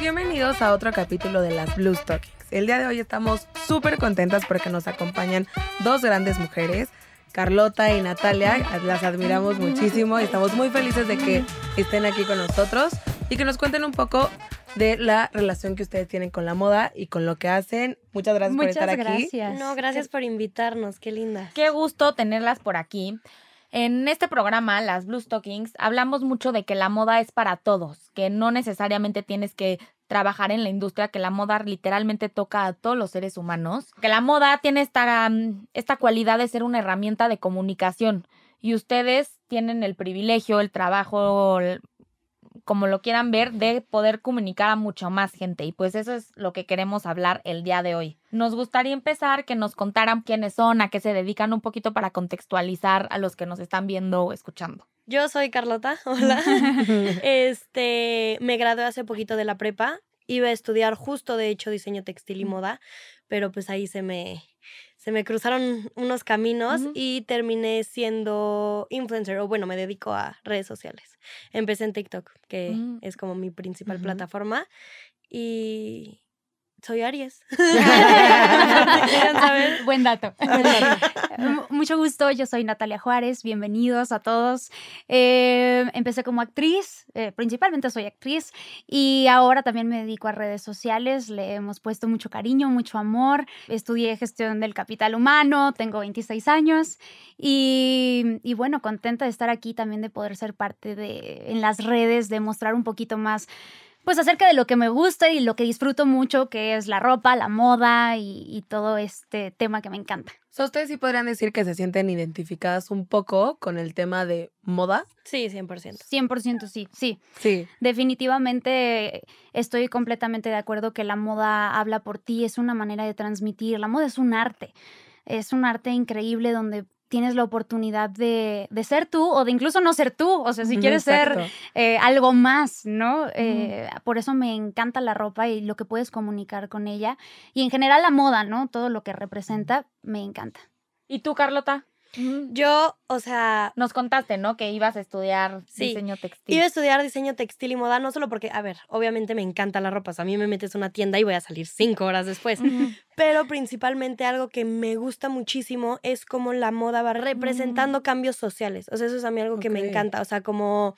Bienvenidos a otro capítulo de las Blue Stockings. El día de hoy estamos súper contentas porque nos acompañan dos grandes mujeres, Carlota y Natalia. Las admiramos muchísimo y estamos muy felices de que estén aquí con nosotros y que nos cuenten un poco de la relación que ustedes tienen con la moda y con lo que hacen. Muchas gracias por estar aquí. No, gracias por invitarnos, qué linda. Qué gusto tenerlas por aquí. En este programa, las Blue Stockings, hablamos mucho de que la moda es para todos, que no necesariamente tienes que trabajar en la industria, que la moda literalmente toca a todos los seres humanos, que la moda tiene esta, mm, esta cualidad de ser una herramienta de comunicación y ustedes tienen el privilegio, el trabajo, como lo quieran ver, de poder comunicar a mucho más gente. Y pues eso es lo que queremos hablar el día de hoy. Nos gustaría empezar que nos contaran quiénes son, a qué se dedican un poquito para contextualizar a los que nos están viendo o escuchando. Yo soy Carlota, hola. este, me gradué hace poquito de la prepa. Iba a estudiar justo, de hecho, diseño textil y moda, pero pues ahí se me, se me cruzaron unos caminos y terminé siendo influencer, o bueno, me dedico a redes sociales. Empecé en TikTok, que mm. es como mi principal plataforma, y soy Aries. Buen dato. Mucho gusto, yo soy Natalia Juárez, bienvenidos a todos. Eh, empecé como actriz, eh, principalmente soy actriz y ahora también me dedico a redes sociales, le hemos puesto mucho cariño, mucho amor. Estudié gestión del capital humano, tengo 26 años y, y bueno, contenta de estar aquí también, de poder ser parte de en las redes, de mostrar un poquito más pues acerca de lo que me gusta y lo que disfruto mucho, que es la ropa, la moda y, todo este tema que me encanta. ¿Ustedes sí podrían decir que se sienten identificadas un poco con el tema de moda? Sí, 100%. 100% sí, sí. Sí. Definitivamente estoy completamente de acuerdo que la moda habla por ti, es una manera de transmitir, la moda es un arte. Es un arte increíble donde tienes la oportunidad de, ser tú o de incluso no ser tú, o sea, si quieres ser eh, algo más, ¿no? Eh, por eso me encanta la ropa y lo que puedes comunicar con ella. Y en general la moda, ¿no? Todo lo que representa, me encanta. ¿Y tú, Carlota? Yo, o sea... Nos contaste, ¿no? Que ibas a estudiar diseño textil. Iba a estudiar diseño textil y moda, no solo porque, a ver, obviamente me encanta la ropa. O sea, a mí me metes en una tienda y voy a salir cinco horas después. Pero principalmente algo que me gusta muchísimo es como la moda va representando mm. cambios sociales. O sea, eso es a mí algo que me encanta. O sea, como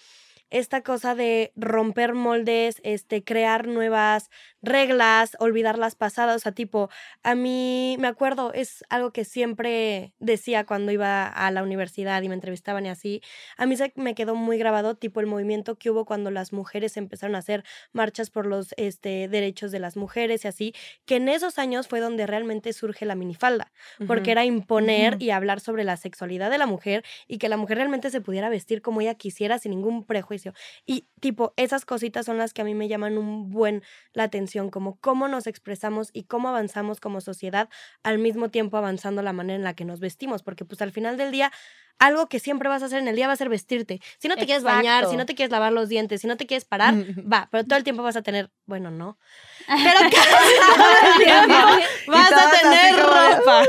esta cosa de romper moldes, este, crear nuevas reglas, olvidar las pasadas, o sea, tipo, a mí me acuerdo, es algo que siempre decía cuando iba a la universidad y me entrevistaban y así, a mí se me quedó muy grabado, tipo, el movimiento que hubo cuando las mujeres empezaron a hacer marchas por los este, derechos de las mujeres y así, que en esos años fue donde realmente surge la minifalda, porque era imponer y hablar sobre la sexualidad de la mujer y que la mujer realmente se pudiera vestir como ella quisiera sin ningún prejuicio. Y tipo, esas cositas son las que a mí me llaman un buen la atención como cómo nos expresamos y cómo avanzamos como sociedad, al mismo tiempo avanzando la manera en la que nos vestimos, porque pues al final del día algo que siempre vas a hacer en el día va a ser vestirte. Si no te quieres bañar, si no te quieres lavar los dientes, si no te quieres parar, va, pero todo el tiempo vas a tener, bueno, no. Pero todo el tiempo vas a tener ropa.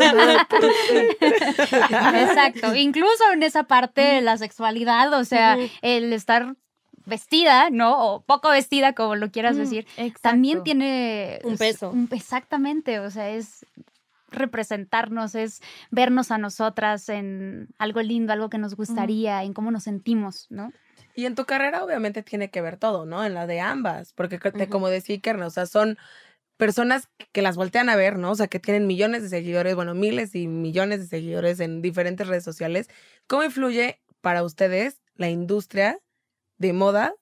Exacto. Incluso en esa parte de la sexualidad, o sea, el estar vestida, ¿no? O poco vestida, como lo quieras mm, decir, también tiene un peso. exactamente, o sea, es representarnos, es vernos a nosotras en algo lindo, algo que nos gustaría, en cómo nos sentimos, ¿no? Y en tu carrera obviamente tiene que ver todo, ¿no? En la de ambas, porque como decía Iker, o sea, son personas que las voltean a ver, ¿no? O sea, que tienen millones de seguidores, bueno, miles y millones de seguidores en diferentes redes sociales. ¿Cómo influye para ustedes la industria de moda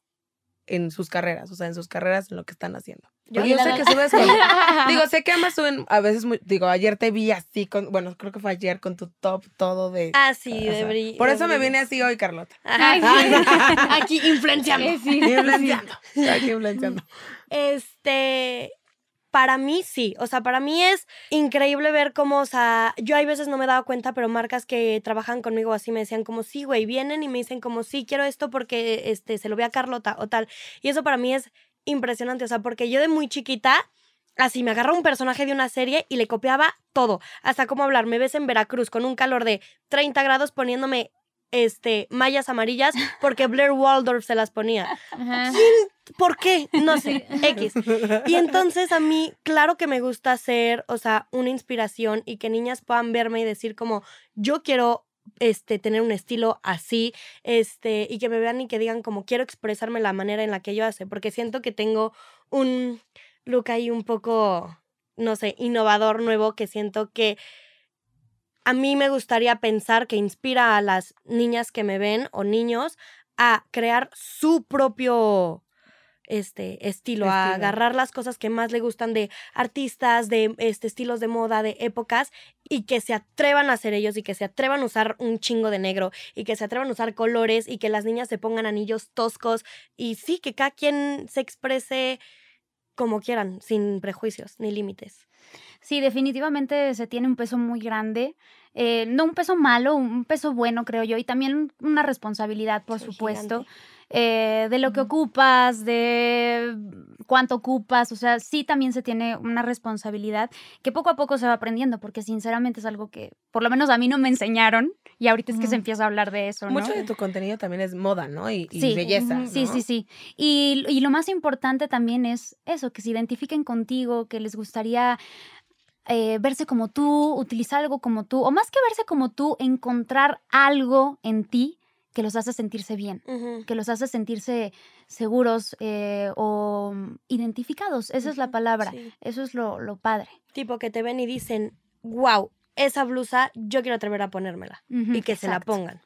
en sus carreras, o sea, en sus carreras, en lo que están haciendo. Yo, sé que subes con... digo, sé que ambas suben a veces, muy, digo, ayer te vi así con, bueno, creo que fue ayer con tu top todo de... Ah, sí, de brillo. Por eso me vine así hoy, Carlota. Aquí influenciando. Sí, influenciando. Aquí influenciando. Este, para mí sí, o sea, para mí es increíble ver cómo, o sea, yo hay veces no me he dado cuenta, pero marcas que trabajan conmigo así me decían como, sí, güey, vienen y me dicen como, sí, quiero esto porque este, se lo ve a Carlota o tal. Y eso para mí es impresionante, o sea, porque yo de muy chiquita, así me agarró un personaje de una serie y le copiaba todo, hasta cómo hablar, me ves en Veracruz con un calor de 30 grados poniéndome este, mallas amarillas porque Blair Waldorf se las ponía. ¿Por qué? No sé, X. Y entonces a mí, claro que me gusta ser, o sea, una inspiración y que niñas puedan verme y decir como, yo quiero este, tener un estilo así, este, y que me vean y que digan como quiero expresarme la manera en la que yo hace, porque siento que tengo un look ahí un poco, no sé, innovador, nuevo, que siento que a mí me gustaría pensar que inspira a las niñas que me ven o niños a crear su propio este estilo, a agarrar las cosas que más le gustan de artistas, de este, estilos de moda, de épocas, y que se atrevan a hacer ellos y que se atrevan a usar un chingo de negro y que se atrevan a usar colores y que las niñas se pongan anillos toscos y sí, que cada quien se exprese como quieran, sin prejuicios ni límites. Sí, definitivamente se tiene un peso muy grande. Eh, no un peso malo, un peso bueno, creo yo, y también una responsabilidad, por supuesto. Eh, de lo que ocupas, de cuánto ocupas, o sea, sí también se tiene una responsabilidad que poco a poco se va aprendiendo, porque sinceramente es algo que por lo menos a mí no me enseñaron y ahorita es que se empieza a hablar de eso. ¿no? Mucho de tu contenido también es moda, ¿no? Y, belleza. Sí, sí, sí. Y, y lo más importante también es eso, que se identifiquen contigo, que les gustaría eh, verse como tú, utilizar algo como tú, o más que verse como tú, encontrar algo en ti que los hace sentirse bien, que los hace sentirse seguros eh, o identificados. Esa es la palabra. Eso es lo, padre. Tipo que te ven y dicen, wow, esa blusa yo quiero atrever a ponérmela. y que se la pongan.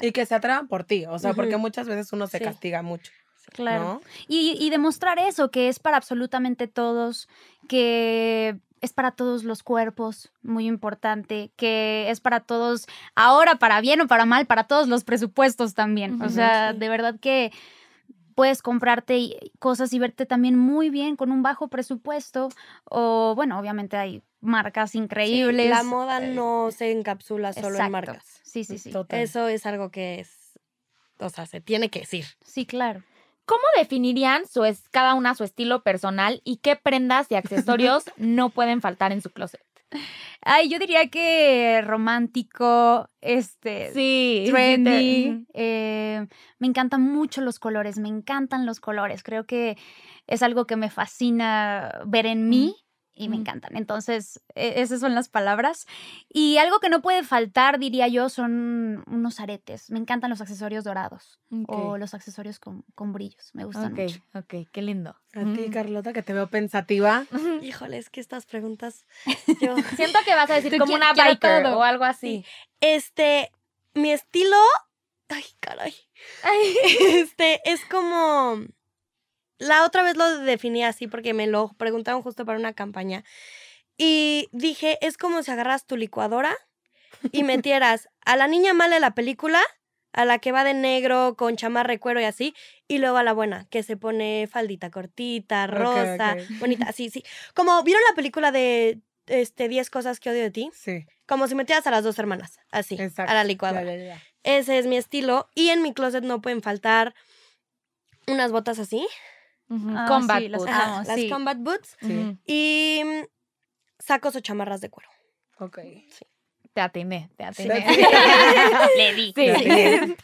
Y que se atrevan por ti. O sea, porque muchas veces uno se castiga mucho. Claro. Y, y demostrar eso, que es para absolutamente todos, que es para todos los cuerpos, muy importante, que es para todos, ahora para bien o para mal, para todos los presupuestos también. o sea, de verdad que puedes comprarte cosas y verte también muy bien con un bajo presupuesto. O bueno, obviamente hay marcas increíbles. la moda eh, no se encapsula solo en marcas. Sí, sí, sí. Eso es algo que es, o sea, se tiene que decir. Sí, claro. ¿Cómo definirían su es, cada una su estilo personal y qué prendas y accesorios no pueden faltar en su closet? Ay, yo diría que romántico, este, sí, trendy. Eh, me encantan mucho los colores, me encantan los colores. Creo que es algo que me fascina ver en mí y me encantan. Entonces, e, esas son las palabras. Y algo que no puede faltar, diría yo, son unos aretes. Me encantan los accesorios dorados o los accesorios con, brillos. Me gustan mucho. Ok, qué lindo. A ti, Carlota, que te veo pensativa. Híjole, es que estas preguntas. Yo siento que vas a decir como una biker o algo así. Este, mi estilo. Ay, caray. Este, es como la otra vez lo definí así porque me lo preguntaron justo para una campaña. Y dije, es como si agarras tu licuadora y metieras a la niña mala de la película, a la que va de negro con chamarra de cuero y así, y luego a la buena, que se pone faldita cortita, rosa, bonita, sí, sí. Como vieron la película de este 10 cosas que odio de ti. Sí. Como si metieras a las dos hermanas, así, a la licuadora. Ese es mi estilo. Y en mi closet no pueden faltar unas botas así. Ah, combat boots. las combat boots. Y mm, sacos o chamarras de cuero. Ok. Te atiné, te atiné. Le di.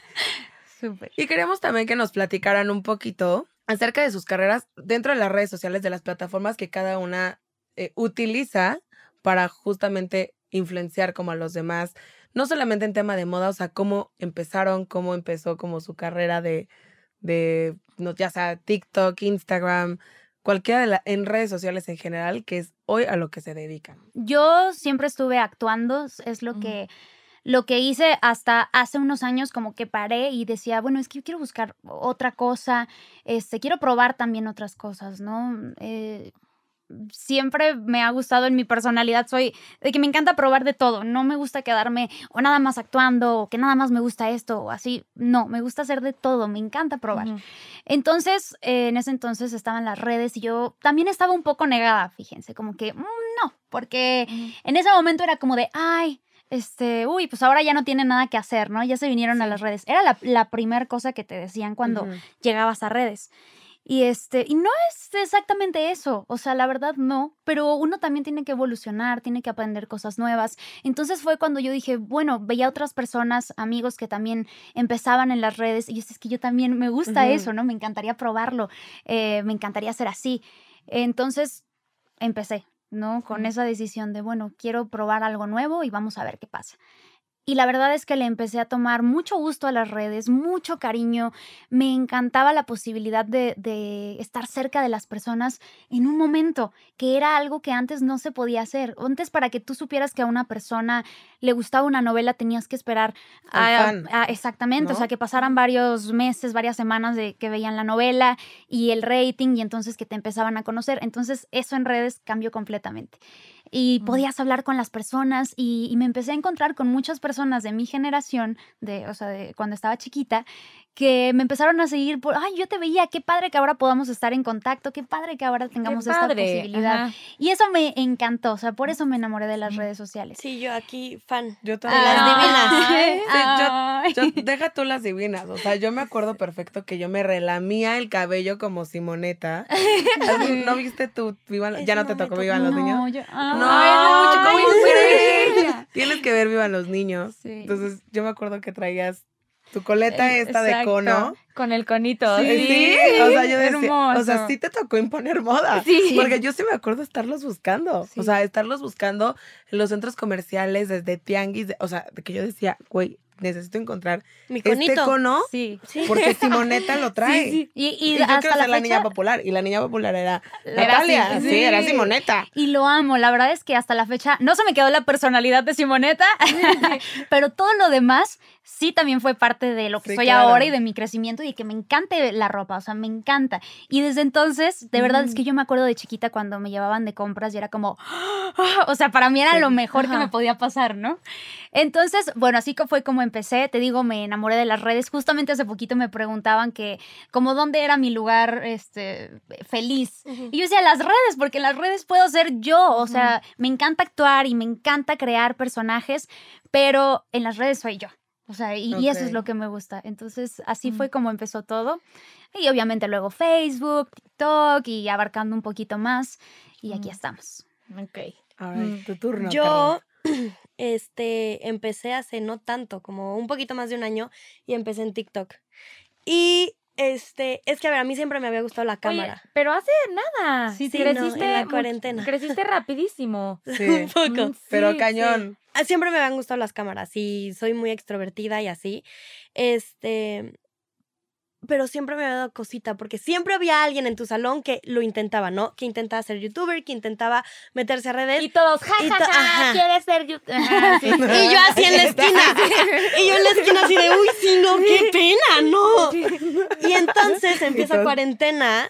Y queremos también que nos platicaran un poquito acerca de sus carreras dentro de las redes sociales, de las plataformas que cada una eh, utiliza para justamente influenciar como a los demás, no solamente en tema de moda, o sea, cómo empezaron, cómo empezó como su carrera de, de, no, ya sea TikTok, Instagram, cualquiera de las en redes sociales en general, que es hoy a lo que se dedican. Yo siempre estuve actuando, es lo que lo que hice hasta hace unos años como que paré y decía, bueno, es que yo quiero buscar otra cosa, este, quiero probar también otras cosas, ¿no? Eh, siempre me ha gustado en mi personalidad, soy de que me encanta probar de todo, no me gusta quedarme o nada más actuando o que nada más me gusta esto o así, no, me gusta hacer de todo, me encanta probar. Entonces, en ese entonces estaban las redes y yo también estaba un poco negada, fíjense, como que mm, no, porque en ese momento era como de, ay, este, uy, pues ahora ya no tiene nada que hacer, ¿no? Ya se vinieron a las redes. Era la, la primera cosa que te decían cuando llegabas a redes. Y este, y no es exactamente eso, o sea, la verdad no, pero uno también tiene que evolucionar, tiene que aprender cosas nuevas. Entonces fue cuando yo dije, bueno, veía otras personas, amigos que también empezaban en las redes y yo es que yo también me gusta eso, ¿no? Me encantaría probarlo, eh, me encantaría ser así. Entonces empecé, ¿no? Con esa decisión de, bueno, quiero probar algo nuevo y vamos a ver qué pasa. Y la verdad es que le empecé a tomar mucho gusto a las redes, mucho cariño. Me encantaba la posibilidad de, de, estar cerca de las personas en un momento, que era algo que antes no se podía hacer. Antes para que tú supieras que a una persona le gustaba una novela tenías que esperar a, a, exactamente, ¿no? o sea, que pasaran varios meses, varias semanas de que veían la novela y el rating y entonces que te empezaban a conocer. Entonces eso en redes cambió completamente y podías hablar con las personas y, y, me empecé a encontrar con muchas personas de mi generación, de, o sea, de cuando estaba chiquita, que me empezaron a seguir por, ay, yo te veía, qué padre que ahora podamos estar en contacto, qué padre que ahora tengamos esta posibilidad. Ajá. Y eso me encantó, o sea, por eso me enamoré de las redes sociales. Sí, yo aquí fan. Yo también. De las divinas. Sí, yo, yo, deja tú las divinas, o sea, yo me acuerdo perfecto que yo me relamía el cabello como Simoneta. ¿No viste tu Vivan, ya no te tocó Vivan los niños? No, yo, no, ¿cómo crees? Tienes que ver Vivan los niños. Sí. Entonces, yo me acuerdo que traías tu coleta Eh, esta de exacto, cono. Con el conito. Sí, Sí, o sea, yo decía, hermoso. o sea, sí te tocó imponer moda. Sí. Porque yo sí me acuerdo estarlos buscando. Sí. O sea, estarlos buscando en los centros comerciales, desde tianguis, de- o sea, de que yo decía, güey, necesito encontrar Mi este conito. cono Sí. Porque Simoneta lo trae. Sí, sí. Y, y, Y, yo hasta quiero la ser la fecha, niña popular. Y la niña popular era Era Natalia. Sí, sí. era Simoneta. Y lo amo, la verdad es que hasta la fecha no se me quedó la personalidad de Simoneta, pero todo lo demás sí también fue parte de lo que Sí, soy claro. ahora y de mi crecimiento y de que me encante la ropa, o sea, me encanta. Y desde entonces, de verdad es que yo me acuerdo de chiquita cuando me llevaban de compras y era como, o sea, para mí era Sí. lo mejor que me podía pasar, ¿no? Entonces, bueno, así que fue como empecé, te digo, me enamoré de las redes. Justamente hace poquito me preguntaban que, como dónde era mi lugar este, feliz. Ujú. Y yo decía, las redes, porque en las redes puedo ser yo. O sea, me encanta actuar y me encanta crear personajes, pero en las redes soy yo. O sea, y, y eso es lo que me gusta. Entonces, así fue como empezó todo. Y obviamente luego Facebook, TikTok y abarcando un poquito más. Y aquí estamos. Ok. A ver, Mm. tu turno. Yo este, empecé hace no tanto, como un poquito más de un año, y empecé en TikTok. Y este, es que a ver, a mí siempre me había gustado la Oye, cámara. pero hace nada. Sí, sí, creciste no, en la cuarentena. Creciste rapidísimo. Sí, un poco. Mm, pero cañón. Ah, Siempre me habían gustado las cámaras y soy muy extrovertida y así. Este. Pero siempre me había dado cosita, porque siempre había alguien en tu salón que lo intentaba, ¿no? Que intentaba ser youtuber, que intentaba meterse a redes. Y todos, ja, Y ja, ja, ajá. ¿quieres ser youtuber? Sí. Y yo así en la esquina. Y yo en la esquina así de, uy, sí, no, qué pena, no. Y entonces empieza cuarentena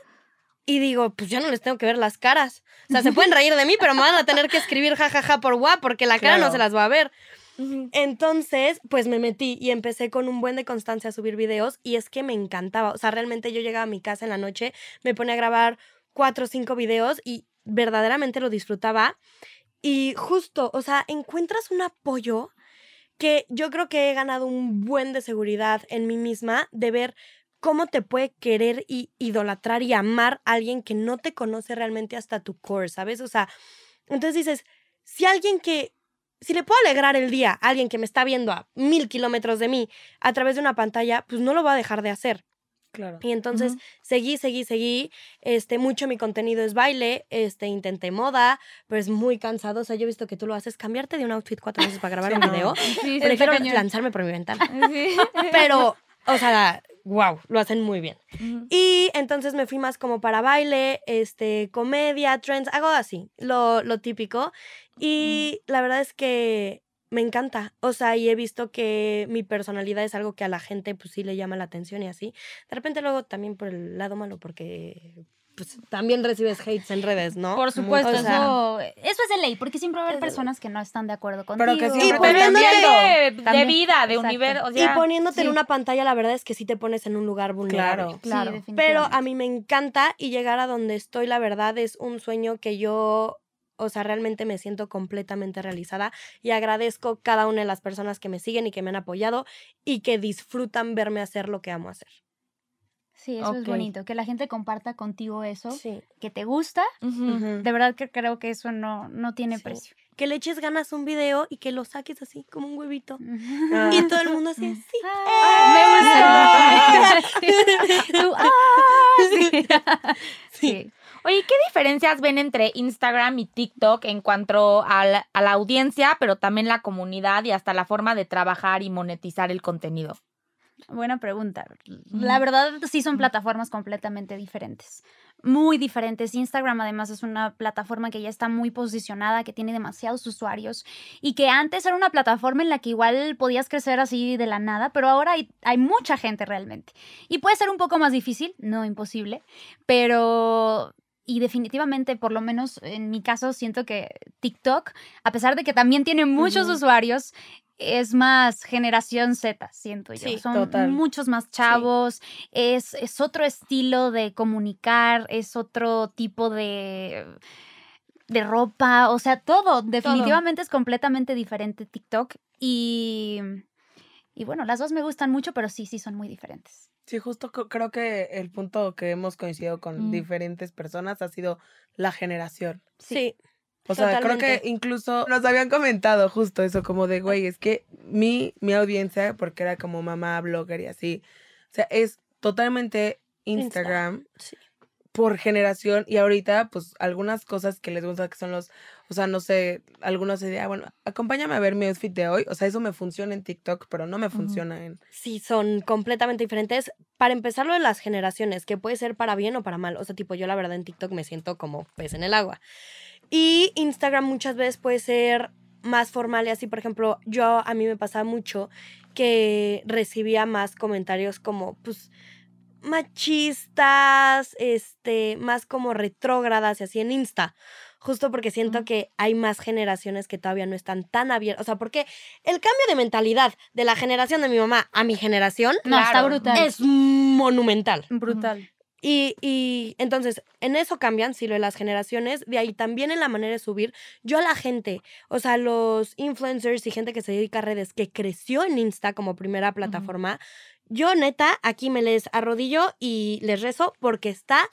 y digo, pues ya no les tengo que ver las caras. O sea, se pueden reír de mí, pero me van a tener que escribir jajaja por WhatsApp porque la cara no se las va a ver. Entonces, pues me metí y empecé con un buen de constancia a subir videos y es que me encantaba. O sea, realmente yo llegaba a mi casa en la noche, me ponía a grabar cuatro o cinco videos y verdaderamente lo disfrutaba. Y justo, o sea, encuentras un apoyo que yo creo que he ganado un buen de seguridad en mí misma de ver cómo te puede querer y idolatrar y amar a alguien que no te conoce realmente hasta tu core, ¿sabes? O sea, entonces dices, si alguien que, si le puedo alegrar el día a alguien que me está viendo a mil kilómetros de mí a través de una pantalla, pues no lo va a dejar de hacer. Claro. Y entonces seguí, seguí, seguí. Este, mucho mi contenido es baile, este, intenté moda, pero es muy cansado. O sea, yo he visto que tú lo haces, cambiarte de un outfit cuatro veces para grabar Sí, un no. video. Sí, Prefiero lanzarme por mi ventana. Sí. Pero, o sea, wow, lo hacen muy bien. Y entonces me fui más como para baile, este, comedia, trends, hago así, lo, lo típico. Y la verdad es que me encanta. O sea, y he visto que mi personalidad es algo que a la gente pues sí le llama la atención y así. De repente luego también por el lado malo porque pues también recibes hates en redes, ¿no? Por supuesto, o sea, eso, eso es de ley, porque siempre va a haber personas que no están de acuerdo contigo. Pero que siempre Y te poniéndole- están viendo. de, de vida, de exacto. universo. O y poniéndote en una pantalla, la verdad es que sí te pones en un lugar vulnerable. Claro. Sí, Claro. definitivamente. Pero a mí me encanta y llegar a donde estoy, la verdad, es un sueño que yo, o sea, realmente me siento completamente realizada y agradezco cada una de las personas que me siguen y que me han apoyado y que disfrutan verme hacer lo que amo hacer. Sí, eso es bonito, que la gente comparta contigo eso, Sí. que te gusta. De verdad que creo que eso no, no tiene Sí. precio. Que le eches ganas a un video y que lo saques así, como un huevito. Ah. Y todo el mundo así, sí. Ah, me gusta. Tú, ah, sí. Oye, ¿qué diferencias ven entre Instagram y TikTok en cuanto a la, a la audiencia, pero también la comunidad y hasta la forma de trabajar y monetizar el contenido? Buena pregunta. La verdad, sí son plataformas completamente diferentes. Muy diferentes. Instagram además es una plataforma que ya está muy posicionada, que tiene demasiados usuarios y que antes era una plataforma en la que igual podías crecer así de la nada, pero ahora hay, hay mucha gente realmente. Y puede ser un poco más difícil, no imposible, pero... Y definitivamente, por lo menos en mi caso, siento que TikTok, a pesar de que también tiene muchos usuarios, es más generación Z, siento yo. Sí, Son total. muchos más chavos, es, es otro estilo de comunicar, es otro tipo de, de ropa, o sea, todo. Definitivamente es completamente diferente TikTok y, y bueno, las dos me gustan mucho, pero sí, sí son muy diferentes. Sí, justo creo que el punto que hemos coincidido con Mm. diferentes personas ha sido la generación. Sí. O sea, creo que incluso nos habían comentado justo eso, como de, güey, es que mi, mi audiencia, porque era como mamá, blogger y así, o sea, es totalmente Insta. Instagram Sí. por generación y ahorita, pues, algunas cosas que les gusta que son los, o sea, no sé, algunos se ah, bueno, acompáñame a ver mi outfit de hoy, o sea, eso me funciona en TikTok, pero no me funciona en... Sí, son completamente diferentes. Para empezar, lo de las generaciones, que puede ser para bien o para mal. O sea, tipo, yo la verdad en TikTok me siento como pez en el agua. Y Instagram muchas veces puede ser más formal y así, por ejemplo, yo a mí me pasaba mucho que recibía más comentarios como, pues, machistas, este, más como retrógradas y así en Insta. Justo porque siento que hay más generaciones que todavía no están tan abiertas. O sea, porque el cambio de mentalidad de la generación de mi mamá a mi generación No, está brutal. es monumental. brutal. Y, y entonces, en eso cambian, sí, lo de las generaciones, de ahí también en la manera de subir. Yo a la gente, o sea, los influencers y gente que se dedica a redes, que creció en Insta como primera plataforma, yo neta, aquí me les arrodillo y les rezo porque está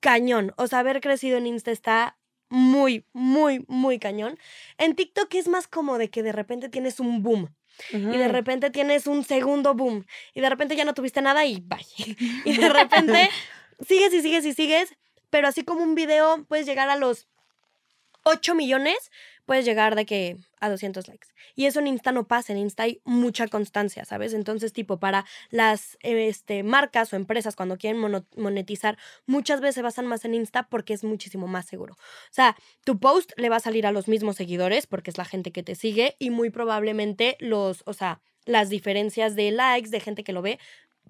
cañón. O sea, haber crecido en Insta está muy, muy, muy cañón. En TikTok es más como de que de repente tienes un boom y de repente tienes un segundo boom y de repente ya no tuviste nada y bye. Y de repente sigues y sigues y sigues, pero así como un video puedes llegar a los 8 millones, puedes llegar de que a 200 likes. Y eso en Insta no pasa, en Insta hay mucha constancia, ¿sabes? Entonces, tipo, para las este, marcas o empresas cuando quieren monetizar, muchas veces se basan más en Insta porque es muchísimo más seguro. O sea, tu post le va a salir a los mismos seguidores porque es la gente que te sigue y muy probablemente los, o sea, las diferencias de likes, de gente que lo ve,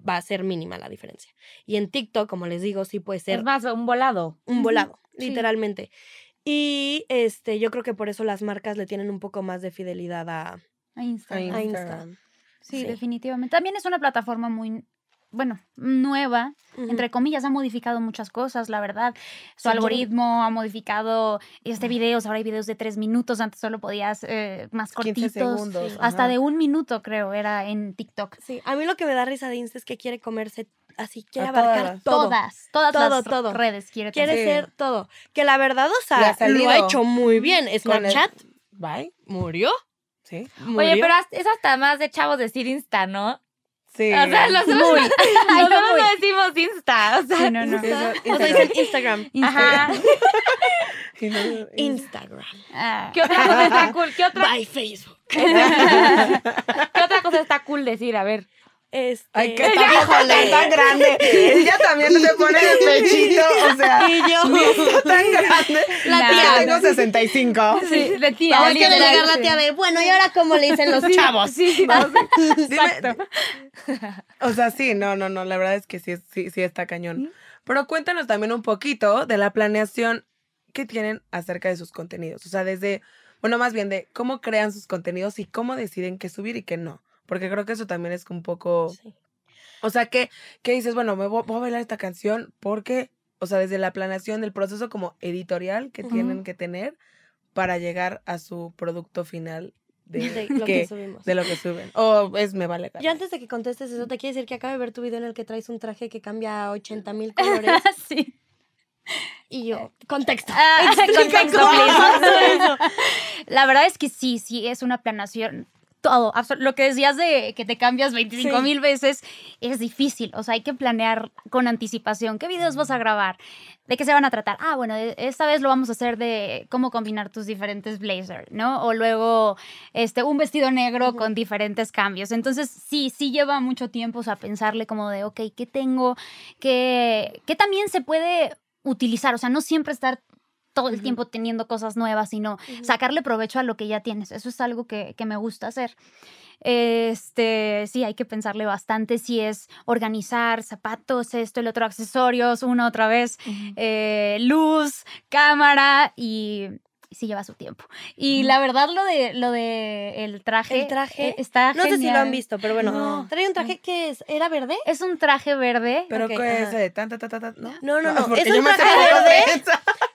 va a ser mínima la diferencia. Y en TikTok, como les digo, sí puede ser Es más, un volado. un volado, sí. literalmente. Y este, yo creo que por eso las marcas le tienen un poco más de fidelidad a... A A Instagram. A Insta. Instagram. Sí, Sí. definitivamente. También es una plataforma muy, bueno, nueva. Entre comillas, ha modificado muchas cosas, la verdad. Su Sí, yo- algoritmo ha modificado este videos. Ahora hay videos de tres minutos. Antes solo podías eh, más 15 cortitos. segundos. Hasta ajá. de un minuto, creo, era en TikTok. Sí, a mí lo que me da risa de Insta es que quiere comerse así, quiere A abarcar todas. Todas, todas Todo, las todo. redes quiere Quiere. Sí. ser todo. Que la verdad, o sea, ha lo ha hecho muy bien. El- Snapchat Bye. murió. Sí. Oye, murió. pero es hasta más de chavos decir Insta, ¿no? Sí. O sea, nosotros, Muy. Nosotros muy. no decimos Insta. O sea, Sí, no, no. O sea, dicen Instagram. Ajá. Instagram. Instagram. Ah, ¿Qué otra cosa está cool? ¿Qué otra, By Facebook. ¿Qué otra cosa está cool decir? A ver. Este, Ay, qué tan, híjole, tan grande. Ella también se pone de pechito, o sea, Y yo, está tan grande. La Yo tía. tengo 65. sí, de tía. Vamos que delegar la tía de, bueno, ¿y ahora cómo le dicen los chavos? Sí, Dime- O sea, sí, no, no, no, la verdad es que sí, sí, sí está cañón. Pero cuéntanos también un poquito de la planeación que tienen acerca de sus contenidos. O sea, desde, bueno, más bien de cómo crean sus contenidos y cómo deciden qué subir y qué no. Porque creo que eso también es un poco... Sí. O sea, que, que dices, bueno, me voy, voy a bailar esta canción porque, o sea, desde la planeación del proceso como editorial que tienen que tener para llegar a su producto final de, De lo que subimos. de lo que suben. O es me vale. Yo antes de que contestes eso, te quiero decir que acabo de ver tu video en el que traes un traje que cambia a 80 mil colores. sí. y yo, contexto. Ah, contexto, please. La verdad es que sí, sí, es una planación. Todo, lo que decías de que te cambias 25 Sí. mil veces es difícil, o sea, hay que planear con anticipación qué videos vas a grabar, de qué se van a tratar. Ah, bueno, e- esta vez lo vamos a hacer de cómo combinar tus diferentes blazers, ¿no? O luego este, un vestido negro con diferentes cambios. Entonces, sí, sí lleva mucho tiempo, o sea, pensarle como de, ok, ¿qué tengo? ¿Qué, qué también se puede utilizar? O sea, no siempre estar todo el Ujú. tiempo teniendo cosas nuevas, sino Ujú. sacarle provecho a lo que ya tienes. Eso es algo que, que me gusta hacer. Este, sí, hay que pensarle bastante si es organizar zapatos, esto, el otro, accesorios, una otra vez, eh, luz, cámara y sí lleva su tiempo. Y la verdad lo de lo de el traje, El traje, eh, está No sé si lo genial. han visto, pero bueno. No. Trae un traje que es, ¿era verde? Es un traje verde. Pero Ok, ¿qué es de tan, tan, tan? No, No, no, no. porque Es yo un traje verde.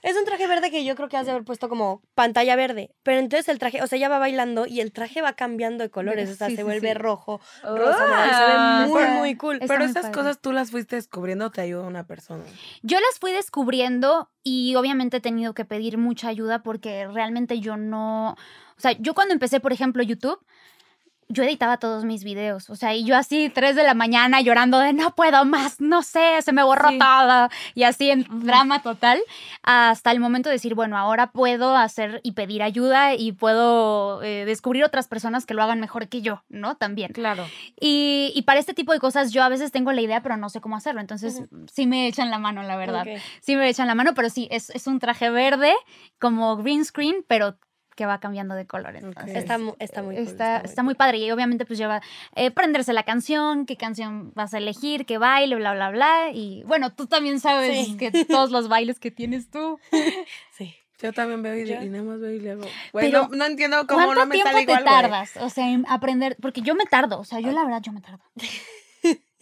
Es un traje verde que yo creo que has de haber puesto como pantalla verde. Pero entonces el traje, o sea, ella va bailando y el traje va cambiando de colores. O sea, Sí, se sí, vuelve sí. rojo, rosa, morado, y se ve muy, muy cool. está Pero esas padre. cosas tú las fuiste descubriendo o te ayuda una persona. Yo las fui descubriendo y obviamente he tenido que pedir mucha ayuda porque realmente yo no, o sea, yo cuando empecé, por ejemplo, YouTube, yo editaba todos mis videos, o sea, y yo así, 3 de la mañana llorando de no puedo más, no sé, se me borró Sí. todo, y así en drama total, hasta el momento de decir, bueno, ahora puedo hacer y pedir ayuda y puedo eh, descubrir otras personas que lo hagan mejor que yo, ¿no? También. Claro. Y, y para este tipo de cosas yo a veces tengo la idea, pero no sé cómo hacerlo. Entonces sí me echan la mano, la verdad. Sí me echan la mano, pero sí, es, es un traje verde como green screen, pero que va cambiando de color. Entonces, Está, mu- está muy cool. Está, está muy padre y obviamente pues lleva eh, prenderse la canción, qué canción vas a elegir, qué baile, bla, bla, bla. Y bueno, tú también sabes Sí. que todos los bailes que tienes tú. Sí. Yo también veo y, y nada más veo y le hago. Pero, no, no entiendo cómo ¿Cuánto no me tiempo sale te igual, güey. tardas? O sea, en aprender, porque yo me tardo, o sea, yo la verdad yo me tardo.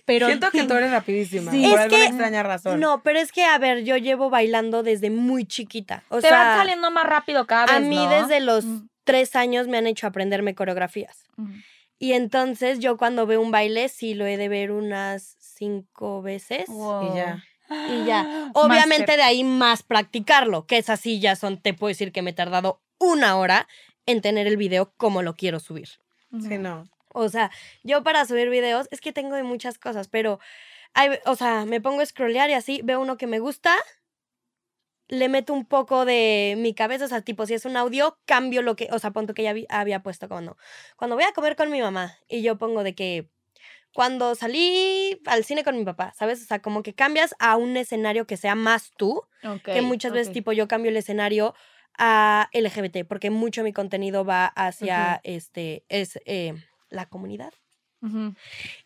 Pero Siento que tú eres rapidísima. Sí. por Es alguna que- extraña razón. No, pero es que, a ver, yo llevo bailando desde muy chiquita. O Te sea, van saliendo más rápido cada vez, a mí ¿no? desde los Mm. tres años me han hecho aprenderme coreografías. Mm. Y entonces yo cuando veo un baile sí lo he de ver unas cinco veces. Y ya. Y ya. Obviamente de ahí más practicarlo, que esas sí ya son, te puedo decir que me he tardado una hora en tener el video como lo quiero subir. Sí, no. O sea, yo para subir videos es que tengo de muchas cosas, pero, hay, o sea, me pongo a scrollear y así veo uno que me gusta, le meto un poco de mi cabeza, o sea, tipo, si es un audio, cambio lo que, o sea, punto que ya vi- había puesto cuando, cuando voy a comer con mi mamá y yo pongo de que cuando salí al cine con mi papá, ¿sabes? O sea, como que cambias a un escenario que sea más tú, que muchas veces tipo yo cambio el escenario a LGBT, porque mucho de mi contenido va hacia, este, es eh, la comunidad.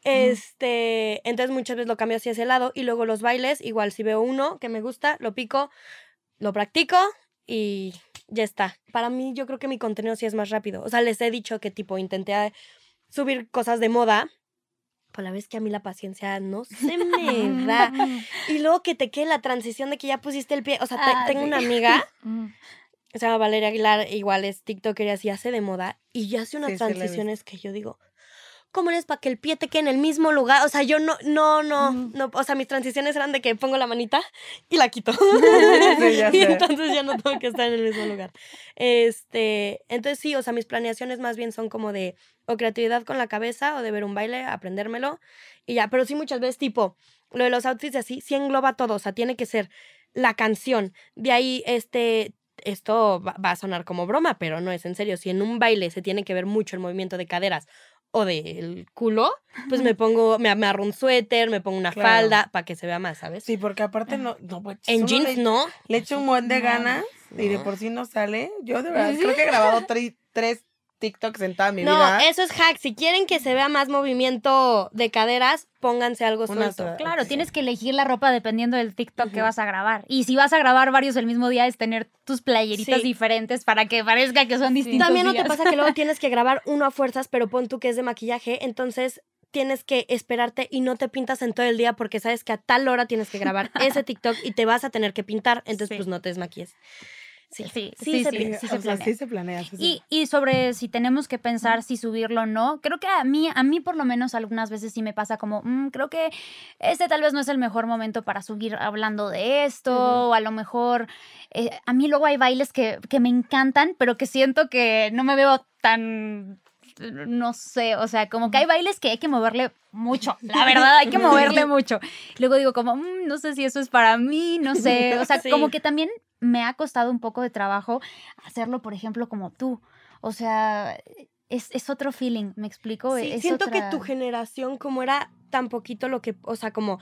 Este, entonces muchas veces lo cambio hacia ese lado y luego los bailes, igual si veo uno que me gusta, lo pico, lo practico y ya está. Para mí yo creo que mi contenido sí es más rápido. O sea, les he dicho que tipo intenté subir cosas de moda, pero la vez que a mí la paciencia no se me da. Y luego que te quede la transición de que ya pusiste el pie. O sea, te- Ah, tengo sí. una amiga, Mm. se llama Valeria Aguilar, igual es TikToker y así hace de moda, y ya hace unas Sí, transiciones que yo digo, ¿cómo eres para que el pie te quede en el mismo lugar? O sea, yo no, no, no, no, o sea, mis transiciones eran de que pongo la manita y la quito. Sí, ya y entonces ya no tengo que estar en el mismo lugar. Este, entonces sí, o sea, mis planeaciones más bien son como de o creatividad con la cabeza o de ver un baile, aprendérmelo y ya, pero sí muchas veces tipo lo de los outfits así, sí engloba todo, o sea, tiene que ser la canción, de ahí este esto va, a sonar como broma, pero no es en serio, si en un baile se tiene que ver mucho el movimiento de caderas o del culo, pues me pongo, me, me agarro un suéter, me pongo una Claro. falda para que se vea más, ¿sabes? Sí, porque aparte no, no pues, en jeans le, no. le echo un buen de No, ganas y de por sí no sale. Yo de verdad creo que he grabado tres TikToks en toda mi No, vida. eso es hack. Si quieren que se vea más movimiento de caderas, pónganse algo Una suelto. sola. Claro, tienes que elegir la ropa dependiendo del TikTok que vas a grabar. Y si vas a grabar varios el mismo día, es tener tus playeritas Sí. diferentes para que parezca que son distintos También no te pasa que luego tienes que grabar uno a fuerzas, pero pon tú que es de maquillaje, entonces tienes que esperarte y no te pintas en todo el día porque sabes que a tal hora tienes que grabar ese TikTok y te vas a tener que pintar, entonces Sí. pues no te desmaquilles. Sí, Sí, sí, sí, se sí, planea. sí Y, y sobre si tenemos que pensar si subirlo o no, creo que a mí, a mí por lo menos algunas veces sí me pasa como, "Mm, creo que este tal vez no es el mejor momento para subir hablando de esto, Ujú. o a lo mejor eh, a mí luego hay bailes que, que me encantan, pero que siento que no me veo tan, no sé, o sea, como que hay bailes que hay que moverle mucho, la verdad, hay que moverle mucho. Luego digo como, "Mm, no sé si eso es para mí, no sé, o sea, Sí. como que también me ha costado un poco de trabajo hacerlo, por ejemplo, como tú. O sea, es, es otro feeling, ¿me explico? Sí, Es siento otra- que tu generación, como era tan poquito lo que, o sea, como,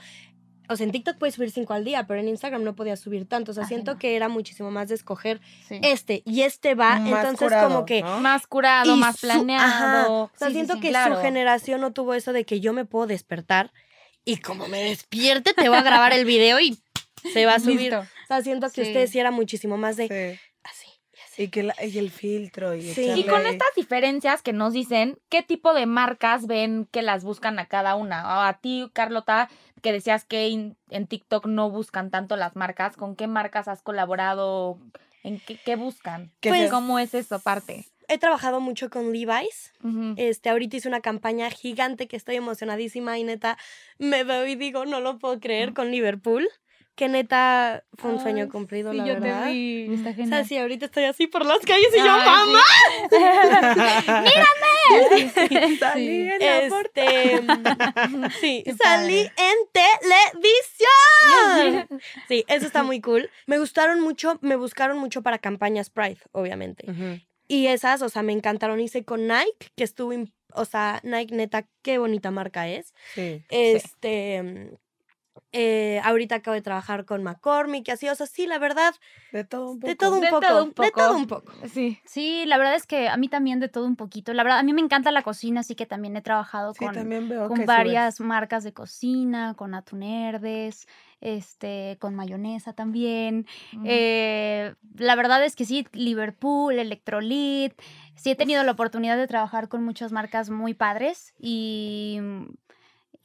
o sea, en TikTok puedes subir cinco al día, pero en Instagram no podías subir tanto. O sea, Ajá, siento no. que era muchísimo más de escoger Sí. este y este va. Más entonces, curado, como que. ¿no? Más curado, más su- planeado. ajá. O sea, Sí, sí, siento sí, que claro. su generación no tuvo eso de que yo me puedo despertar y como me despierte, te voy a grabar el video y se va a subir. Listo. O sea, siento que Sí. ustedes sí era muchísimo más de Sí. así y que la- y el filtro. Y, Sí. Y con estas diferencias que nos dicen, ¿qué tipo de marcas ven que las buscan a cada una? O a ti, Carlota, que decías que in- en TikTok no buscan tanto las marcas, ¿con qué marcas has colaborado? ¿En qué, qué buscan? ¿Qué Pues, es? ¿Cómo es eso parte? He trabajado mucho con Levi's. Este, ahorita hice una campaña gigante que estoy emocionadísima y neta me veo y digo, no lo puedo creer con Liverpool. Que neta fue un sueño cumplido, sí, la yo verdad. te vi, está O sea, sí, ahorita estoy así por las calles y yo, Ay, mamá. Salí en la portada. Este, sí, Qué salí padre. en televisión. Sí, eso está muy cool. Me gustaron mucho, me buscaron mucho para campañas Pride, obviamente. Ujú. Y esas, o sea, me encantaron. Hice con Nike, que estuvo, o sea, Nike neta, qué bonita marca es. Sí. Este, mm, eh, ahorita acabo de trabajar con McCormick y así, o sea, sí, la verdad, De todo un poco. de todo un De poco, todo un de todo un poco. Sí. Sí, la verdad es que a mí también de todo un poquito. La verdad, a mí me encanta la cocina, así que también he trabajado Sí, con, con varias marcas de cocina, con atunerdes, este, con mayonesa también. Mm. Eh, la verdad es que sí, Liverpool, Electrolit. Sí he tenido la oportunidad de trabajar con muchas marcas muy padres y,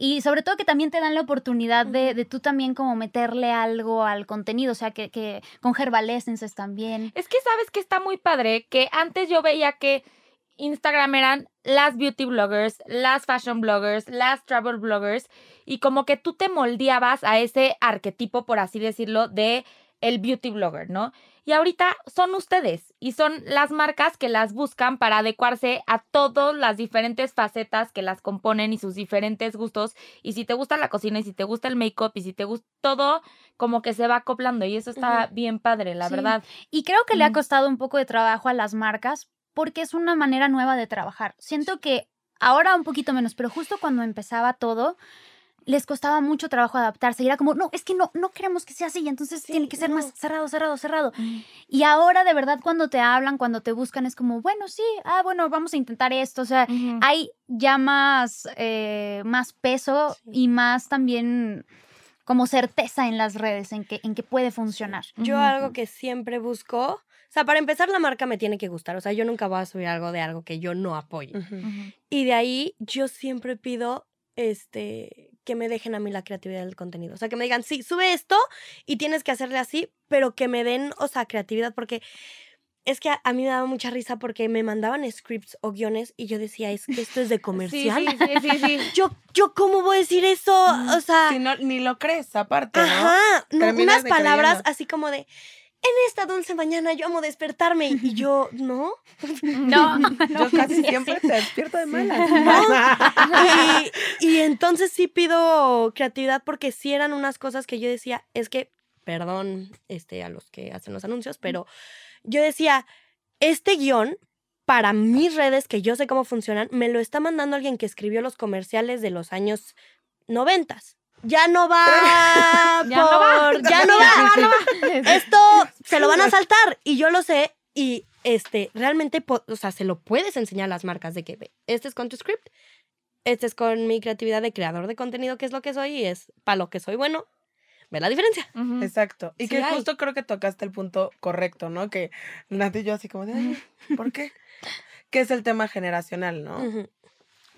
y sobre todo que también te dan la oportunidad de, de tú también como meterle algo al contenido, o sea, que, que con Herbal Essences también. Es que sabes que está muy padre, que antes yo veía que Instagram eran las beauty bloggers, las fashion bloggers, las travel bloggers, y como que tú te moldeabas a ese arquetipo, por así decirlo, de el beauty blogger, ¿no? Y ahorita son ustedes y son las marcas que las buscan para adecuarse a todas las diferentes facetas que las componen y sus diferentes gustos. Y si te gusta la cocina y si te gusta el make-up y si te gusta todo, como que se va acoplando y eso está bien padre, la Sí. verdad. Y creo que le ha costado un poco de trabajo a las marcas porque es una manera nueva de trabajar. Siento que ahora un poquito menos, pero justo cuando empezaba todo, les costaba mucho trabajo adaptarse. Y era como, no, es que no, no queremos que sea así, entonces Sí, tiene que ser no. más cerrado, cerrado, cerrado. Y ahora de verdad cuando te hablan, cuando te buscan, es como, bueno, sí, ah, bueno, vamos a intentar esto. O sea, hay ya más, eh, más peso Sí. y más también como certeza en las redes, en que, en que puede funcionar. Yo algo que siempre busco, o sea, para empezar la marca me tiene que gustar, o sea, yo nunca voy a subir algo de algo que yo no. Ujú. Y de ahí yo siempre pido este que me dejen a mí la creatividad del contenido. O sea, que me digan, sí, sube esto y tienes que hacerle así, pero que me den, o sea, creatividad, porque es que a, a mí me daba mucha risa porque me mandaban scripts o guiones y yo decía, es que esto es de comercial. Sí, sí, sí, sí, sí. Yo, yo, ¿cómo voy a decir eso? O sea, Si no, ni lo crees, aparte, ¿no? ajá, no, unas palabras creyendo. así como de, en esta dulce mañana yo amo despertarme. Y yo, no. No, Yo casi siempre te despierto de malas. y, y entonces sí pido creatividad porque sí eran unas cosas que yo decía, es que, perdón este, a los que hacen los anuncios, pero yo decía, este guion para mis redes, que yo sé cómo funcionan, me lo está mandando alguien que escribió los comerciales de los años noventas. Ya no va Ya no va. por- ya no va, esto se lo van a saltar y yo lo sé y este realmente o sea se lo puedes enseñar a las marcas de que ve, este es con tu script este es con mi creatividad de creador de contenido que es lo que soy y es para lo que soy bueno ve la diferencia. Exacto. Y Sí que hay. justo creo que tocaste el punto correcto, ¿no? Que Nati y yo así como de, "Ay, ¿por qué? Que es el tema generacional, ¿no? Ujú.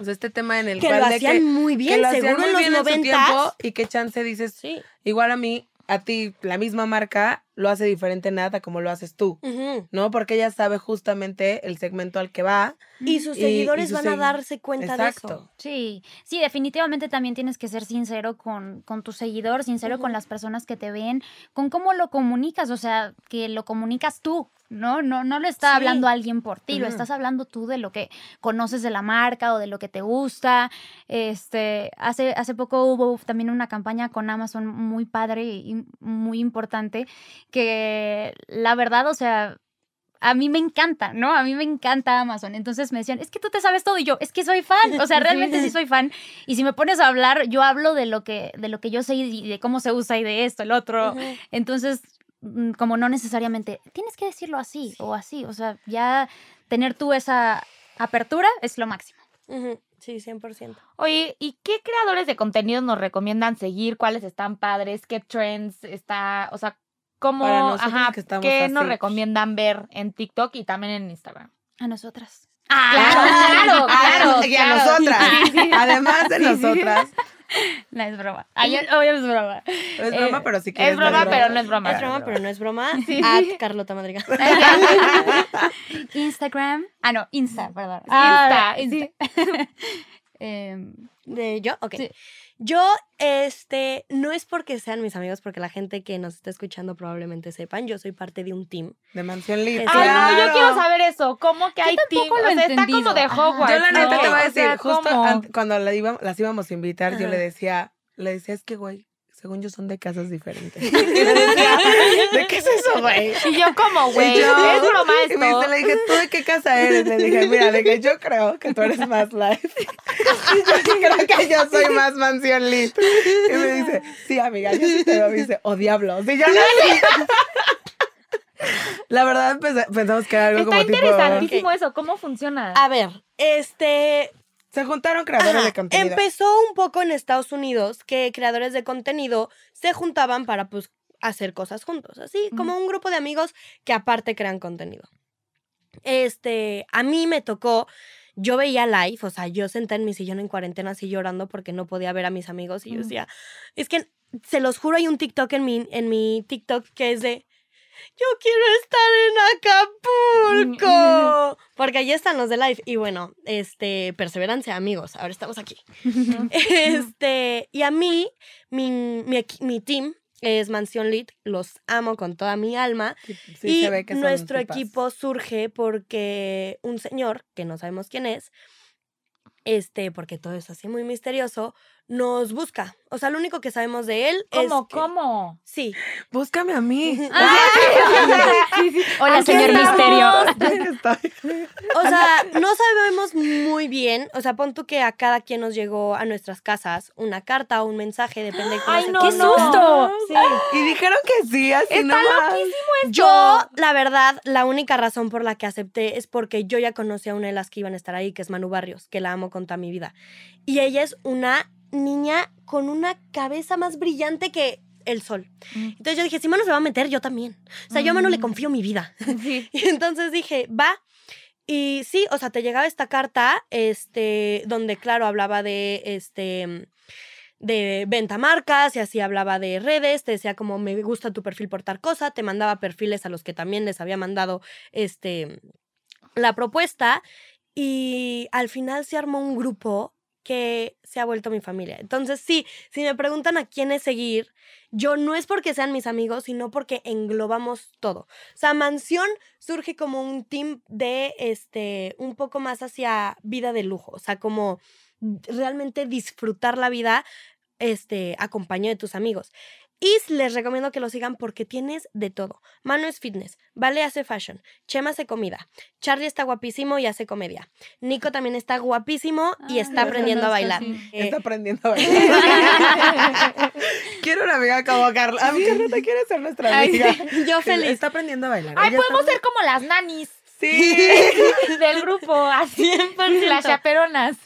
O sea, este tema en el que cual lo de hacían que, muy que bien lo hacían seguro muy en los bien en su tiempo y que chance dices, sí. igual a mí, a ti, la misma marca, lo hace diferente nada como lo haces tú. ¿no? Porque ella sabe justamente el segmento al que va. Y sus Y- seguidores y sus van a darse cuenta de eso. Exacto. Sí, sí, definitivamente también tienes que ser sincero con, con tu seguidor, sincero con las personas que te ven, con cómo lo comunicas, o sea, que lo comunicas tú, ¿no? No, no lo está Sí. hablando alguien por ti, lo estás hablando tú de lo que conoces de la marca o de lo que te gusta. Este, hace, hace poco hubo también una campaña con Amazon muy padre y muy importante, que la verdad, o sea, a mí me encanta, ¿no? A mí me encanta Amazon. Entonces me decían, es que tú te sabes todo y yo, es que soy fan. O sea, realmente sí soy fan. Y si me pones a hablar, yo hablo de lo que, de lo que yo sé y de cómo se usa y de esto, el otro. Entonces, mm, como no necesariamente tienes que decirlo así o así. O sea, ya tener tú esa apertura es lo máximo. Ujú. Sí, 100%. Oye, ¿y qué creadores de contenido nos recomiendan seguir? ¿Cuáles están padres? ¿Qué trends está? O sea, ¿cómo, Para nosotros ajá, que estamos qué nos recomiendan ver en TikTok y también en Instagram? A nosotras. Claro, claro, claro. y a claro. nosotras. Sí, sí. Además de Sí, sí. nosotras. No es broma. Ayer, hoy es broma. Es Eh, broma, pero si quieres. Es broma, ver pero no es broma. Es broma, pero no es broma. Sí. At Carlota Madrigal. Instagram. Ah, no, Insta, perdón. Insta, Ah, Em, ¿De yo? Ok. Sí. Yo, este, no es porque sean mis amigos, porque la gente que nos está escuchando probablemente sepan, yo soy parte de un team. De Mansión Lit. Ay, Ay, no, yo claro. quiero saber eso. ¿Cómo que hay team? tampoco lo O sea, está como de. Hogwarts. Yo la neta ¿no? te voy a O decir, sea, justo cuando la iba- las íbamos a invitar, yo le decía, le decía, es que, güey, según yo son de casas diferentes. ¿de qué es eso, güey? Y yo como, Y güey, es broma Y me dice, esto. le dije, ¿tú de qué casa eres? Le dije, mira, le dije, yo creo que tú eres más life. Y yo sí creo que yo soy más mansión lit. Y me dice, sí, amiga, yo sí te veo. Me dice, oh, diablos. Y yo no. La verdad, pensamos que era algo Está como tipo... interesantísimo eso. ¿Cómo funciona? A ver, este, Se juntaron creadores Ajá, de contenido. Empezó un poco en Estados Unidos que creadores de contenido se juntaban para pues hacer cosas juntos, así como un grupo de amigos que aparte crean contenido. Este, a mí me tocó, yo veía live, o sea, yo senté en mi sillón en cuarentena así llorando porque no podía ver a mis amigos y yo decía, es que se los juro hay un TikTok en mi en mi TikTok que es de yo quiero estar en Acapulco. Porque allí están los de live. Y bueno, este, perseverancia, amigos. Ahora estamos aquí. Este, y a mí, mi, mi, mi team es Mansión Lit. Los amo con toda mi alma. Sí, sí, y se ve que nuestro tipas. equipo surge porque un señor, que no sabemos quién es, este, porque todo es así muy misterioso, nos busca. O sea, lo único que sabemos de él ¿Cómo? es. que- ¿Cómo? Sí. Búscame a mí. Hola, señor estamos. Misterio. O sea, no sabemos muy bien. O sea, pon tú que a cada quien nos llegó a nuestras casas una carta o un mensaje, depende de cómo Ay, no, ¡Qué no. susto! Sí. Y dijeron que sí, así Está nomás. Yo, la verdad, la única razón por la que acepté es porque yo ya conocí a una de las que iban a estar ahí, que es Manu Barrios, que la amo con toda mi vida. Y ella es una niña con una cabeza más brillante que el sol. Mm. Entonces yo dije, si Manu se va a meter, yo también. O sea, yo a Manu le Mm. confío mi vida. Sí. Y entonces dije, va. Y sí, o sea, te llegaba esta carta, este, donde, claro, hablaba de, este, de venta marcas y así hablaba de redes, te decía como me gusta tu perfil por tal cosa, te mandaba perfiles a los que también les había mandado, este, la propuesta y al final se armó un grupo que se ha vuelto mi familia. Entonces, sí, si me preguntan a quiénes seguir, yo no es porque sean mis amigos, sino porque englobamos todo. O sea, Mansión surge como un team de, este, un poco más hacia vida de lujo. O sea, como realmente disfrutar la vida, este, acompañado de tus amigos. Y les recomiendo que lo sigan porque tienes de todo. Mano es fitness, Vale hace fashion, Chema hace comida, Charlie está guapísimo y hace comedia. Nico también está guapísimo y Ah, está aprendiendo a bailar. sí. Eh, Está aprendiendo a bailar. Quiero una amiga como Carla. A mí Carlota quiere ser nuestra Ay, amiga. yo feliz. Está aprendiendo a bailar. Ay, Ella podemos está- ser como las nanis Sí. del grupo, así, 100%. las chaperonas.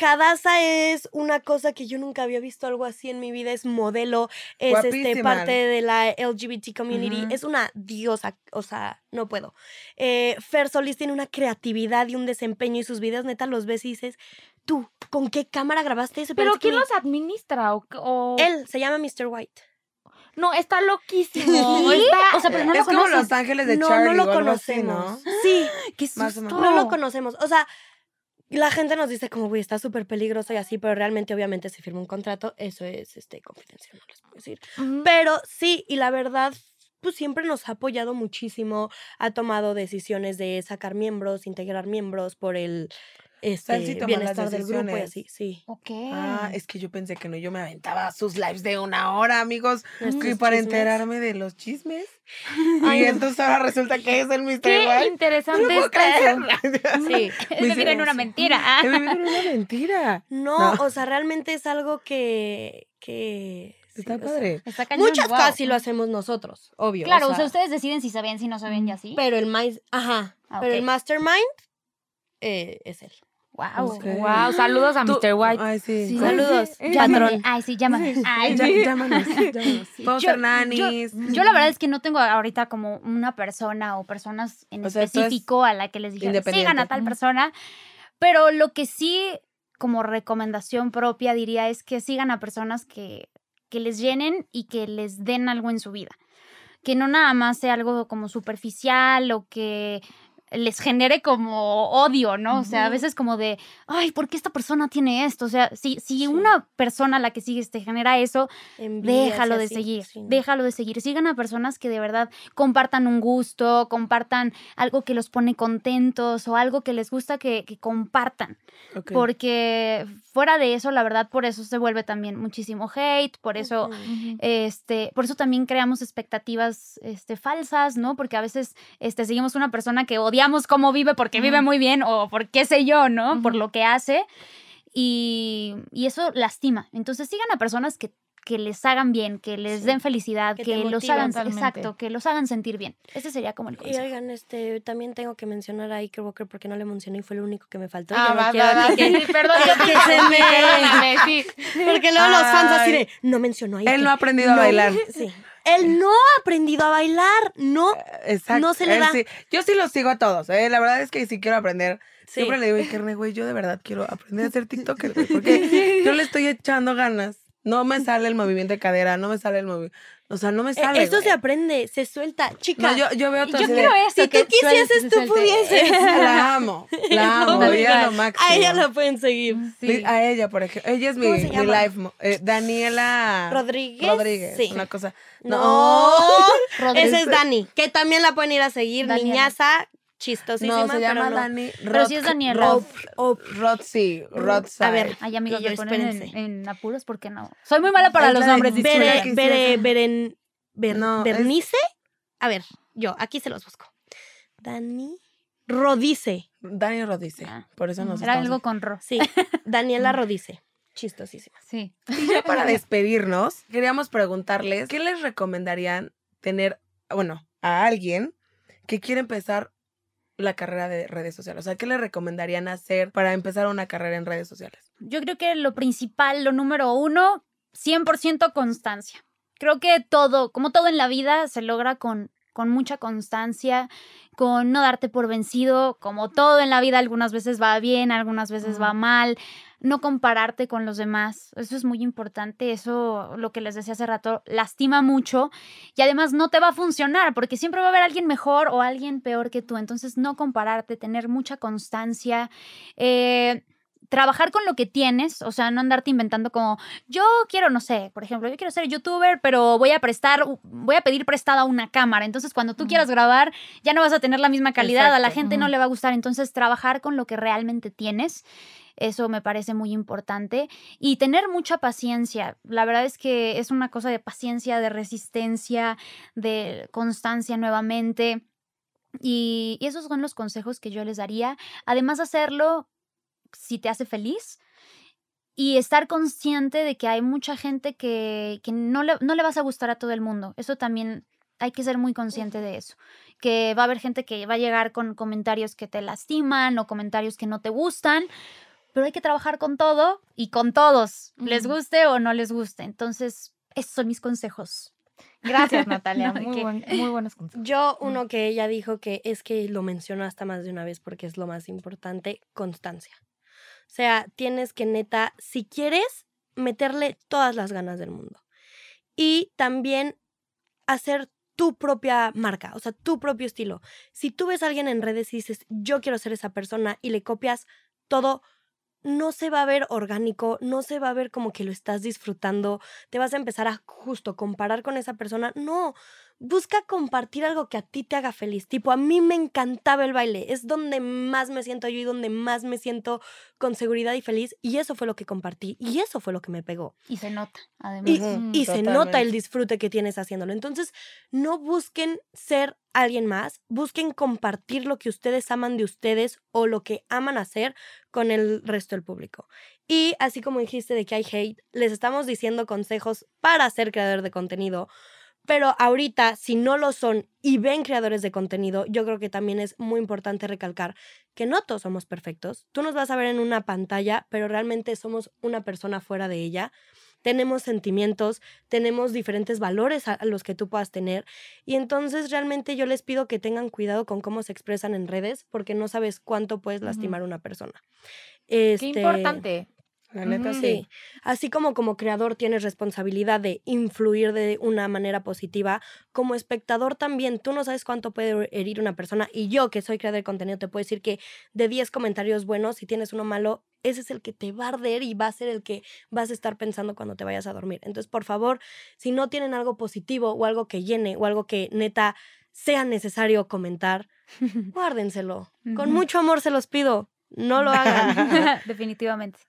Hadassah es una cosa que yo nunca había visto algo así en mi vida. Es modelo, es este, parte de la LGBT community. Es una diosa, o sea, no puedo. Eh, Fer Solis tiene una creatividad y un desempeño y sus videos neta los ves y dices, tú, ¿con qué cámara grabaste ese? ¿Pero que quién los administra? O, o- Él se llama Mr. White. No, está loquísimo. ¿Sí? Está- O sea, pero no lo es como conoces. Los Ángeles de no, Charlie no lo así, ¿no? conocemos. Sí, Qué Más o susto. menos. no lo conocemos. O sea, la gente nos dice como, güey, está súper peligroso y así, pero realmente, obviamente, se firma un contrato. Eso es este, confidencial, no les puedo decir. Pero sí, y la verdad, pues siempre nos ha apoyado muchísimo. Ha tomado decisiones de sacar miembros, integrar miembros por el este, las bienestar del grupo y decisiones. así, sí. Ok. Ah, es que yo pensé que no, yo me aventaba sus lives de una hora, amigos, que para chismes. enterarme de los chismes. Ay, y no. entonces ahora resulta que es el Mr. Qué interesante No está eso. creer. Sí. Es vivir en una mentira. Ah. He vivido en una mentira. No, No. o sea, realmente es algo que. que sí, Está o sea, padre. Está cañón, muchas wow. cosas sí lo hacemos nosotros, obvio. Claro, o o sea, sea, ustedes deciden si saben, si no saben y así. Pero el mais, ajá. Ah, Pero el mastermind eh, es él. Wow. Ok. Wow, saludos a Tú- Mr. White. Ay, sí. Sí. Saludos, patrón. Ay, sí, llámame. Ay, sí. llámanos, llámanos. Yo- la verdad es que no tengo ahorita como una persona o personas en O sea, tú es específico a la que les independiente. sigan a tal persona, pero lo que sí como recomendación propia diría es que sigan a personas que, que les llenen y que les den algo en su vida. Que no nada más sea algo como superficial o que les genere como odio, ¿no? O sea, a veces como de, ay, ¿por qué esta persona tiene esto? O sea, si, si Sí. una persona a la que sigues te genera eso, déjalo de así, seguir, sí, no. déjalo de seguir. Sigan a personas que de verdad compartan un gusto, compartan algo que los pone contentos o algo que les gusta que, que compartan. Porque fuera de eso, la verdad, por eso se vuelve también muchísimo hate, por eso... Este, por eso también creamos expectativas este, falsas, ¿no? Porque a veces este, seguimos una persona que odiamos cómo vive porque vive muy bien o por qué sé yo, ¿no? Por lo que hace. Y, y eso lastima. Entonces sigan a personas que, que les hagan bien, que les Sí. den felicidad, Que que, los hagan, totalmente. exacto, que los hagan sentir bien. Ese sería como el Y consejo. oigan, este, también tengo que mencionar a Iker Walker porque no le mencioné y fue lo único que me faltó. Ah, Yo no va, va, va, que- sí, perdón, yo que se me- sí. Porque luego los fans así Ay. de, no mencionó a Iker. Él no ha aprendido a No, bailar. Sí. Él no ha aprendido a bailar, no. Exacto. no se le da. sí. Yo sí los sigo a todos, ¿eh? La verdad es que si quiero aprender. Sí. Siempre le digo, Ikerne, güey, yo de verdad quiero aprender a ser TikToker, güey, porque yo le estoy echando ganas. No me sale el movimiento de cadera, no me sale el movimiento. O sea, no me Eh, sale. Eso se aprende, se suelta. Chica, No, yo, yo veo todo Yo quiero eso. si tú quisieses, tú pudieses. La amo, la amo, No, ella es lo máximo. A ella la pueden seguir. Sí. A ella, por ejemplo. Ella es mi, ¿Cómo se mi life. eh, Daniela Rodríguez. Rodríguez. Sí. Una cosa. No, Rodríguez. esa es Dani, que también la pueden ir a seguir. Daniela. Niñaza, chistosísima, No, se llama pero no. Dani. Pero sí es Daniela. Rod, Rod, sí, Rodside. A ver, Ay, amigos, me ponen en, en apuros porque no. Soy muy mala para Es los nombres, Bere- que Bere. Beren, Ber- No, es- Bernice. A ver, yo, aquí se los busco. Dani Rodice. Dani Rodice. Ah. Por eso nos Era algo con Ro. Sí, Daniela Rodice. Chistosísima. Sí. Y ya para despedirnos, queríamos preguntarles, ¿qué les recomendarían tener, bueno, a alguien que quiere empezar la carrera de redes sociales? O sea, ¿qué le recomendarían hacer para empezar una carrera en redes sociales? Yo creo que lo principal, lo número uno, 100% constancia. Creo que todo, como todo en la vida, se logra con, con mucha constancia, con no darte por vencido, como todo en la vida, algunas veces va bien, algunas veces va mal, no compararte con los demás, eso es muy importante, eso lo que les decía hace rato, lastima mucho y además no te va a funcionar porque siempre va a haber alguien mejor o alguien peor que tú, entonces no compararte, tener mucha constancia. Eh, trabajar con lo que tienes, o sea, no andarte inventando como, yo quiero, no sé, por ejemplo, yo quiero ser youtuber, pero voy a prestar, voy a pedir prestada una cámara, entonces cuando tú quieras grabar ya no vas a tener la misma calidad, a la gente no le va a gustar, entonces trabajar con lo que realmente tienes. Eso me parece muy importante. Y tener mucha paciencia. La verdad es que es una cosa de paciencia, de resistencia, de constancia nuevamente. Y, y esos son los consejos que yo les daría. Además de hacerlo si te hace feliz y estar consciente de que hay mucha gente que, que no, le, no le vas a gustar a todo el mundo. Eso también hay que ser muy consciente de eso. Que va a haber gente que va a llegar con comentarios que te lastiman o comentarios que no te gustan, pero hay que trabajar con todo y con todos, les guste o no les guste. Entonces, esos son mis consejos. Gracias, Natalia. No, ¿de muy, buen- muy buenos consejos. Yo, uno que ella dijo que es que lo mencionó hasta más de una vez porque es lo más importante, constancia. O sea, tienes que neta, si quieres, meterle todas las ganas del mundo. Y también hacer tu propia marca, o sea, tu propio estilo. Si tú ves a alguien en redes y dices, yo quiero ser esa persona y le copias todo, no se va a ver orgánico, no se va a ver como que lo estás disfrutando, te vas a empezar a justo comparar con esa persona. No, busca compartir algo que a ti te haga feliz. Tipo, a mí me encantaba el baile, es donde más me siento yo y donde más me siento con seguridad y feliz. Y eso fue lo que compartí y eso fue lo que me pegó. Y se nota, además. Y, se nota el disfrute que tienes haciéndolo. Entonces, no busquen ser alguien más, busquen compartir lo que ustedes aman de ustedes o lo que aman hacer con el resto del público. Y así como dijiste de que hay hate, les estamos diciendo consejos para ser creador de contenido. Pero ahorita, si no lo son y ven creadores de contenido, yo creo que también es muy importante recalcar que no todos somos perfectos. Tú nos vas a ver en una pantalla, pero realmente somos una persona fuera de ella. Tenemos sentimientos, tenemos diferentes valores a los que tú puedas tener. Y entonces realmente yo les pido que tengan cuidado con cómo se expresan en redes, porque no sabes cuánto puedes lastimar a una persona. Qué Este, importante. La neta, sí. Sí, así como como creador tienes responsabilidad de influir de una manera positiva, como espectador también, tú no sabes cuánto puede herir una persona y yo que soy creador de contenido te puedo decir que de 10 comentarios buenos, si tienes uno malo, ese es el que te va a arder y va a ser el que vas a estar pensando cuando te vayas a dormir. Entonces, por favor, si no tienen algo positivo o algo que llene o algo que neta sea necesario comentar, guárdenselo. Con mucho amor se los pido. No lo hagan. Definitivamente.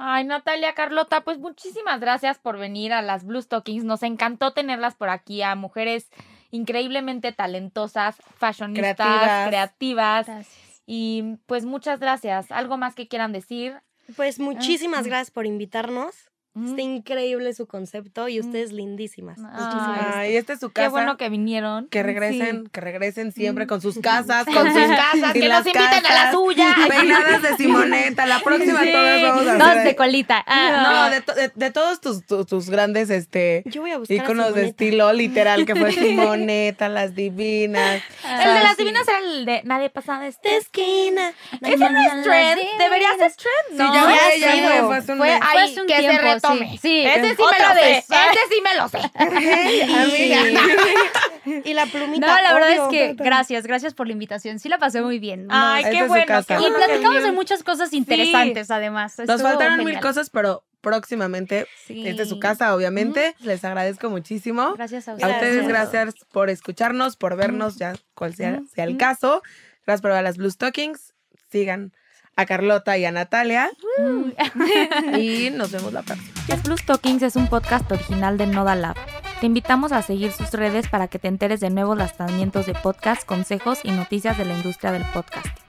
Ay, Natalia, Carlota, pues muchísimas gracias por venir a las Blue Stockings. Nos encantó tenerlas por aquí, a mujeres increíblemente talentosas, fashionistas, Creativas. creativas. Gracias. Y pues muchas gracias. ¿Algo más que quieran decir? Pues muchísimas mm. gracias por invitarnos. Mm. Está increíble su concepto y Mm. ustedes lindísimas. Ay. Muchísimas gracias. Ay, esta es su casa. Qué bueno que vinieron. Que regresen, que regresen siempre con sus casas, Con sus casas, que las nos inviten a la suya. Peinadas de Simoneta. La próxima Sí. todas vamos a Dos hacer. de colita. Ah, no, de, to- de- de todos tus, tus, tus grandes este Yo voy a buscar a íconos de Simoneta. estilo literal que fue Simoneta, las divinas. El de las sí. divinas era el de nadie pasa de este. De esquina. Ese no es trend. Debería ser trend, ¿no? ya fue, fue, ya sí, fue, fue- fue hace un Fue mes. Fue ahí hace un que se tiempo, retome. sí. Sí. Ese sí me lo sé. vez. Ese sí me lo sé. Amiga. Y la plumita. No, la verdad es que gracias, gracias por la invitación. Sí la pasé muy bien. Ay, qué bueno. qué Y platicamos de muchas cosas interesantes, además. Nos faltaron mil cosas, pero próximamente Sí. es su casa, obviamente. Les agradezco muchísimo. Gracias a A ustedes. ustedes Gracias. gracias por escucharnos, por vernos, ya cual sea, sea el caso. Gracias por ver las Blue Stockings. Sigan a Carlota y a Natalia. y nos vemos la próxima. Yes Plus Talkings es un podcast original de Noda Lab. Te invitamos a seguir sus redes para que te enteres de nuevos lanzamientos de podcast, consejos y noticias de la industria del podcast.